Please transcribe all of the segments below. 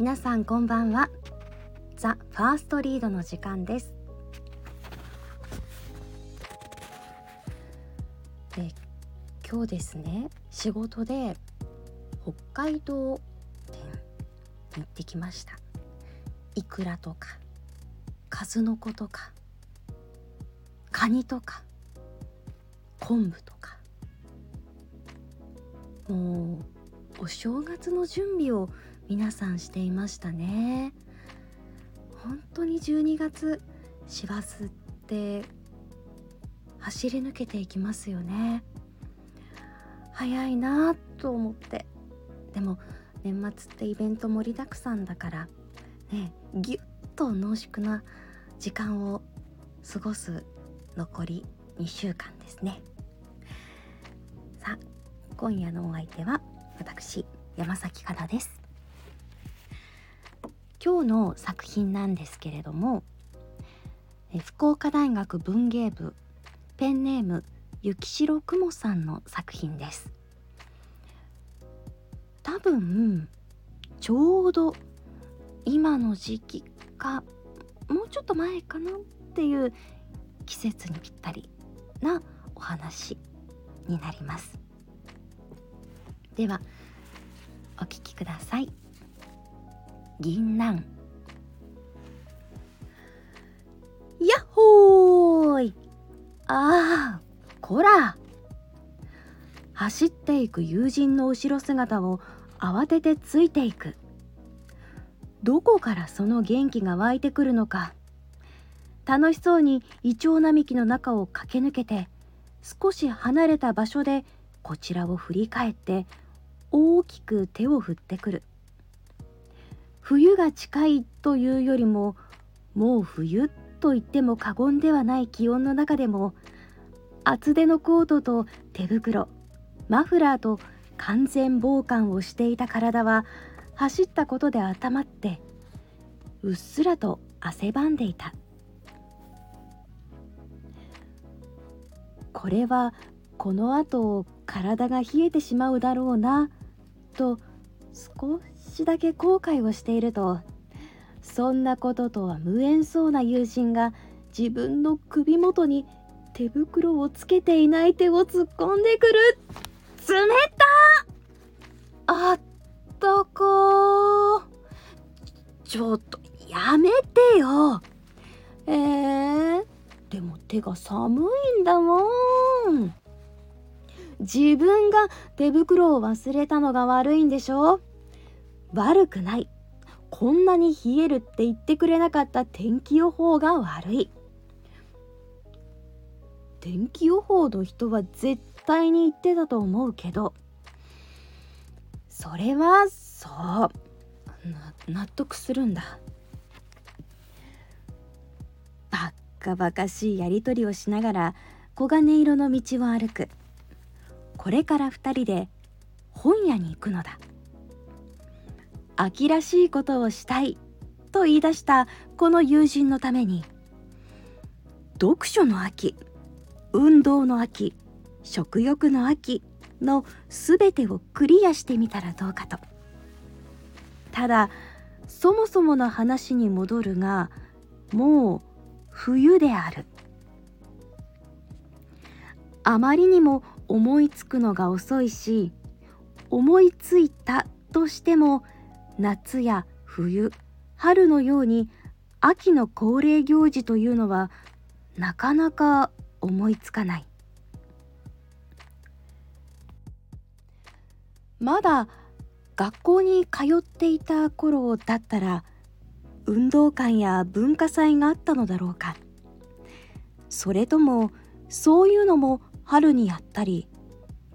皆さんこんばんは。ザ・ファーストリードの時間です。で今日ですね仕事で北海道店に行ってきました。イクラとか数の子とかカニとか昆布とか。もうお正月の準備を皆さんしていましたね。本当に12月師走って走り抜けていきますよね。早いなと思って。でも年末ってイベント盛りだくさんだからねぎゅっと濃縮な時間を過ごす残り2週間ですね。さあ今夜のお相手は私山崎かなです。今日の作品なんですけれども福岡大学文芸部ペンネーム雪城雲さんの作品です。多分ちょうど今の時期かもうちょっと前かなっていう季節にぴったりなお話になります。ではお聞きください。銀杏。やっほーいああこら。走っていく友人の後ろ姿を慌ててついていく。どこからその元気が湧いてくるのか。楽しそうにイチョウ並木の中を駆け抜けて少し離れた場所でこちらを振り返って大きく手を振ってくる冬が近いというよりももう冬と言っても過言ではない気温の中でも厚手のコートと手袋マフラーと完全防寒をしていた体は走ったことで温まってうっすらと汗ばんでいた。これはこのあと体が冷えてしまうだろうなと少しだけ後悔をしているとそんなこととは無縁そうな友人が自分の首元に手袋をつけていない手を突っ込んでくる冷たあったかちょっとやめてよ。えー、でも手が寒いんだもん。自分が手袋を忘れたのが悪いんでしょ？悪くない。こんなに冷えるって言ってくれなかった天気予報が悪い。天気予報の人は絶対に言ってたと思うけどそれはそう。納得するんだ。バッカバカしいやり取りをしながら黄金色の道を歩く。これから2人で本屋に行くのだ。秋らしいことをしたいと言い出したこの友人のために読書の秋運動の秋食欲の秋の全てをクリアしてみたらどうかと。ただそもそもの話に戻るがもう冬である。あまりにも思いつくのが遅いし思いついたとしても夏や冬春のように秋の恒例行事というのはなかなか思いつかない。まだ学校に通っていた頃だったら運動会や文化祭があったのだろうか。それともそういうのも春にやったり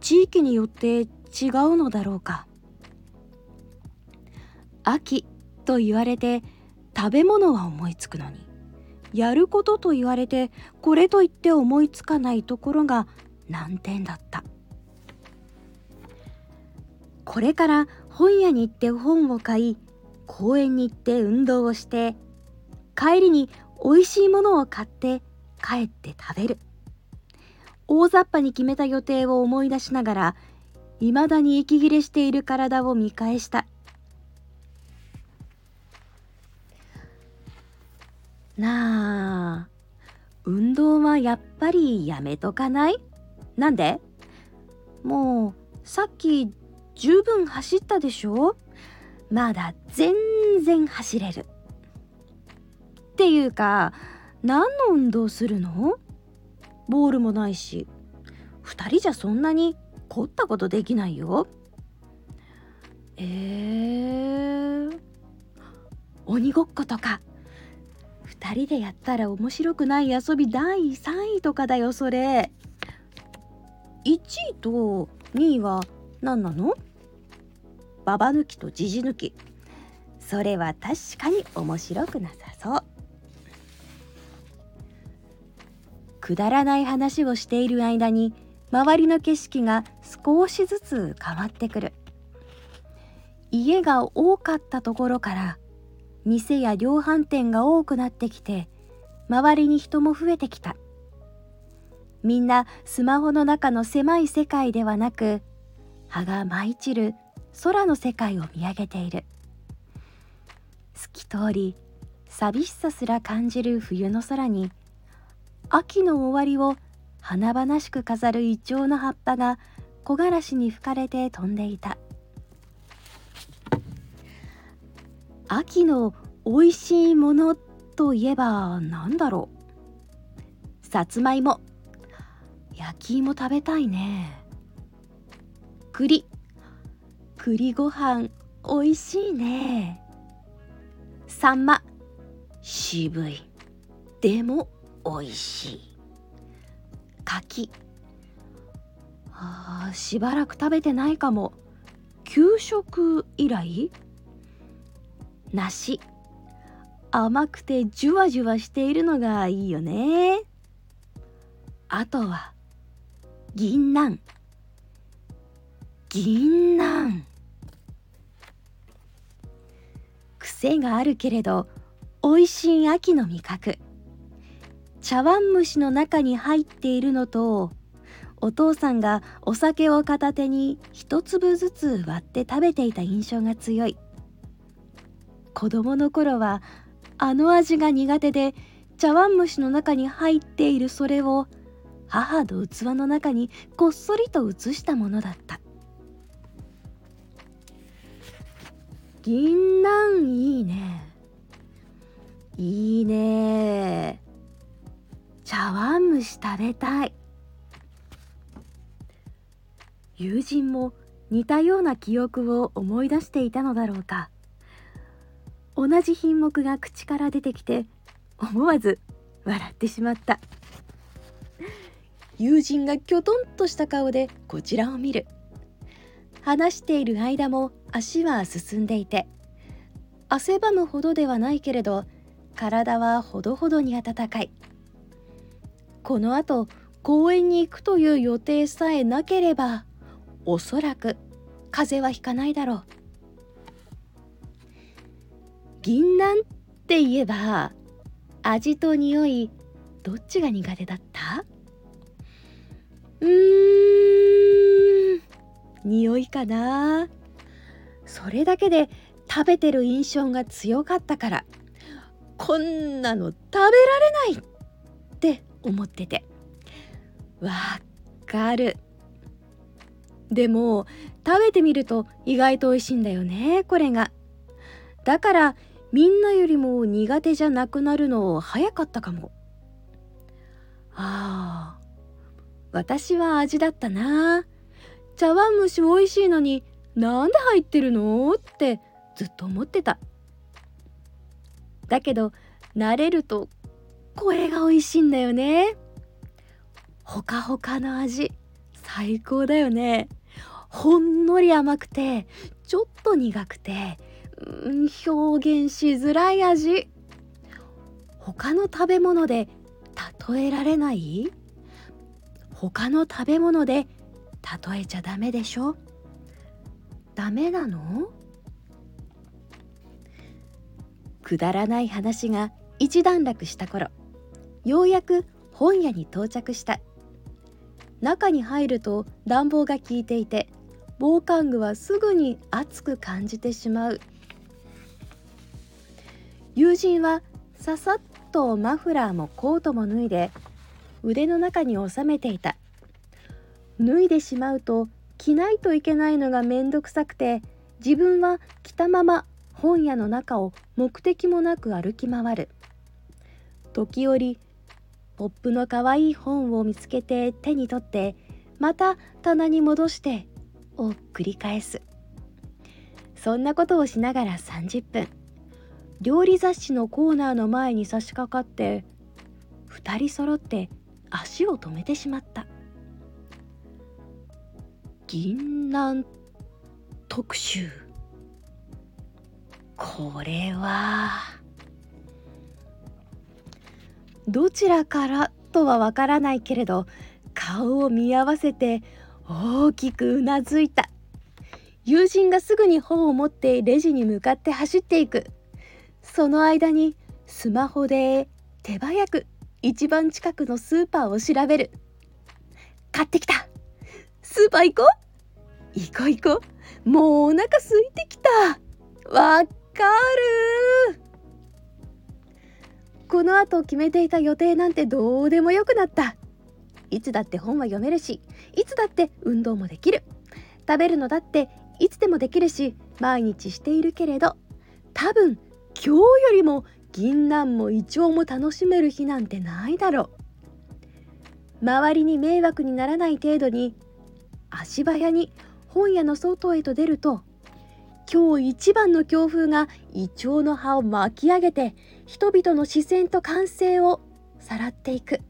地域によって違うのだろうか。秋と言われて食べ物は思いつくのにやることと言われてこれと言って思いつかないところが難点だった。これから本屋に行って本を買い公園に行って運動をして帰りに美味しいものを買って帰って食べる。大雑把に決めた予定を思い出しながら未だに息切れしている体を見返した。なあ。運動はやっぱりやめとかない？なんで？もうさっき十分走ったでしょ？まだ全然走れる。っていうか何の運動するの？ボールもないし。2人じゃそんなに凝ったことできないよ。えー、鬼ごっことか。2人でやったら面白くない遊び第3位とかだよそれ。1位と2位は何なの？ババ抜きとジジ抜き。それは確かに面白くなさそう。くだらない話をしている間に周りの景色が少しずつ変わってくる。家が多かったところから店や量販店が多くなってきて周りに人も増えてきた。みんなスマホの中の狭い世界ではなく葉が舞い散る空の世界を見上げている。透き通り寂しさすら感じる冬の空に秋の終わりを華々しく飾るイチョウの葉っぱが木枯らしに吹かれて飛んでいた。秋の美味しいものといえば何だろう。さつまいも。焼き芋食べたいね。栗。栗ご飯美味しいね。さんま渋い。でも美味しい。柿。あしばらく食べてないかも。給食以来？梨。甘くてジュワジュワしているのがいいよね。あとは銀杏。銀杏。癖があるけれど美味しい秋の味覚。茶碗蒸しの中に入っているのとお父さんがお酒を片手に一粒ずつ割って食べていた印象が強い。子供の頃はあの味が苦手で茶碗蒸しの中に入っているそれを母の器の中にこっそりと移したものだった。銀杏いいね。いいね。茶碗蒸し食べたい。友人も似たような記憶を思い出していたのだろうか。同じ品目が口から出てきて思わず笑ってしまった。友人がきょとんとした顔でこちらを見る。話している間も足は進んでいて汗ばむほどではないけれど体はほどほどに暖かい。このあと公園に行くという予定さえなければおそらく風邪はひかないだろう。銀杏って言えば味と匂いどっちが苦手だった？うーん匂いかな。それだけで食べてる印象が強かったからこんなの食べられないって思ってて。わかる。でも食べてみると意外と美味しいんだよねこれが。だからみんなよりも苦手じゃなくなるの早かったかも。ああ私は味だったな。茶碗蒸し美味しいのになんで入ってるのってずっと思ってた。だけど慣れるとこれが美味しいんだよね。ほかほかの味最高だよね。ほんのり甘くてちょっと苦くて表現しづらい味。他の食べ物で例えられない？他の食べ物で例えちゃダメでしょ？ダメなの？くだらない話が一段落した頃ようやく本屋に到着した。中に入ると暖房が効いていて防寒具はすぐに暑く感じてしまう。友人はささっとマフラーもコートも脱いで腕の中に収めていた。脱いでしまうと着ないといけないのがめんどくさくて自分は着たまま本屋の中を目的もなく歩き回る。時折ポップのかわいい本を見つけて手に取ってまた棚に戻してを繰り返す。そんなことをしながら30分。料理雑誌のコーナーの前に差し掛かって2人揃って足を止めてしまった。銀杏特集。これはどちらからとはわからないけれど顔を見合わせて大きくうなずいた。友人がすぐに本を持ってレジに向かって走っていく。その間にスマホで手早く一番近くのスーパーを調べる。買ってきた。スーパー行こう。行こう行こう。もうお腹空いてきた。わかる。この後決めていた予定なんてどうでもよくなった。いつだって本は読めるしいつだって運動もできる。食べるのだっていつでもできるし毎日しているけれど多分今日よりも銀杏もイチョウも楽しめる日なんてないだろう。周りに迷惑にならない程度に足早に本屋の外へと出ると今日一番の強風がイチョウの葉を巻き上げて人々の視線と歓声をさらっていく。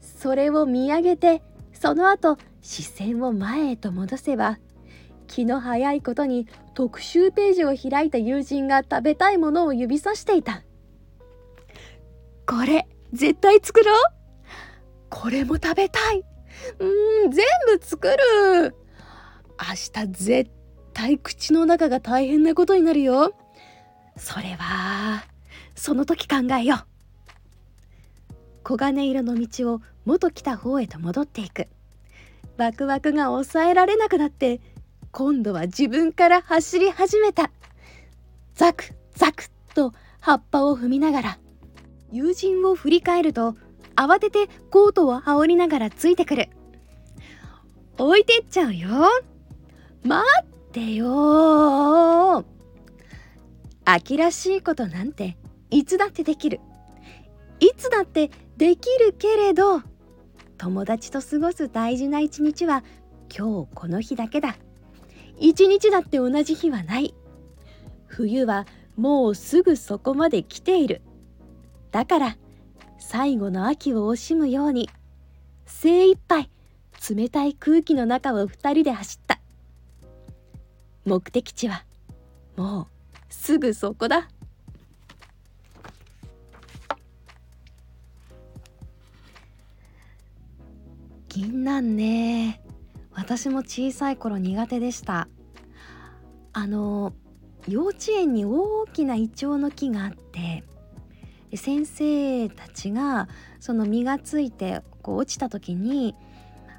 それを見上げてその後視線を前へと戻せば気の早いことに特集ページを開いた友人が食べたいものを指さしていた。これ絶対作ろう？これも食べたい。うーん全部作る。明日絶対口の中が大変なことになるよ。それはその時考えよう。黄金色の道を元来た方へと戻っていく。ワクワクが抑えられなくなって今度は自分から走り始めた。ザクザクと葉っぱを踏みながら友人を振り返ると慌ててコートを羽織りながらついてくる。置いてっちゃうよ。待ってよ。秋らしいことなんていつだってできる。いつだってできるけれど友達と過ごす大事な一日は今日この日だけだ。一日だって同じ日はない。冬はもうすぐそこまで来ている。だから最後の秋を惜しむように精一杯冷たい空気の中を二人で走った。目的地はもうすぐそこだ。銀杏ね。私も小さい頃苦手でしたあの幼稚園に大きなイチョウの木があって先生たちがその実がついてこう落ちた時に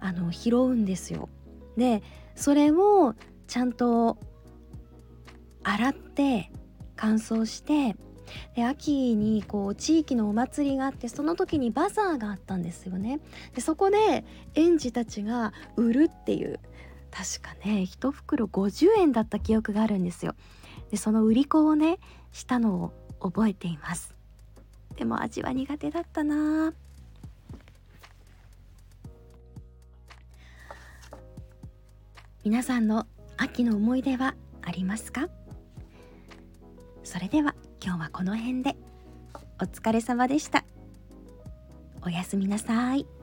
あの拾うんですよ。でそれをちゃんと洗って乾燥してで秋にこう地域のお祭りがあってその時にバザーがあったんですよね。でそこで園児たちが売るっていう確かね1袋50円だった記憶があるんですよ。でその売り子をねしたのを覚えています。でも味は苦手だったな皆さんの秋の思い出はありますか？それでは今日はこの辺でお疲れ様でしたおやすみなさい。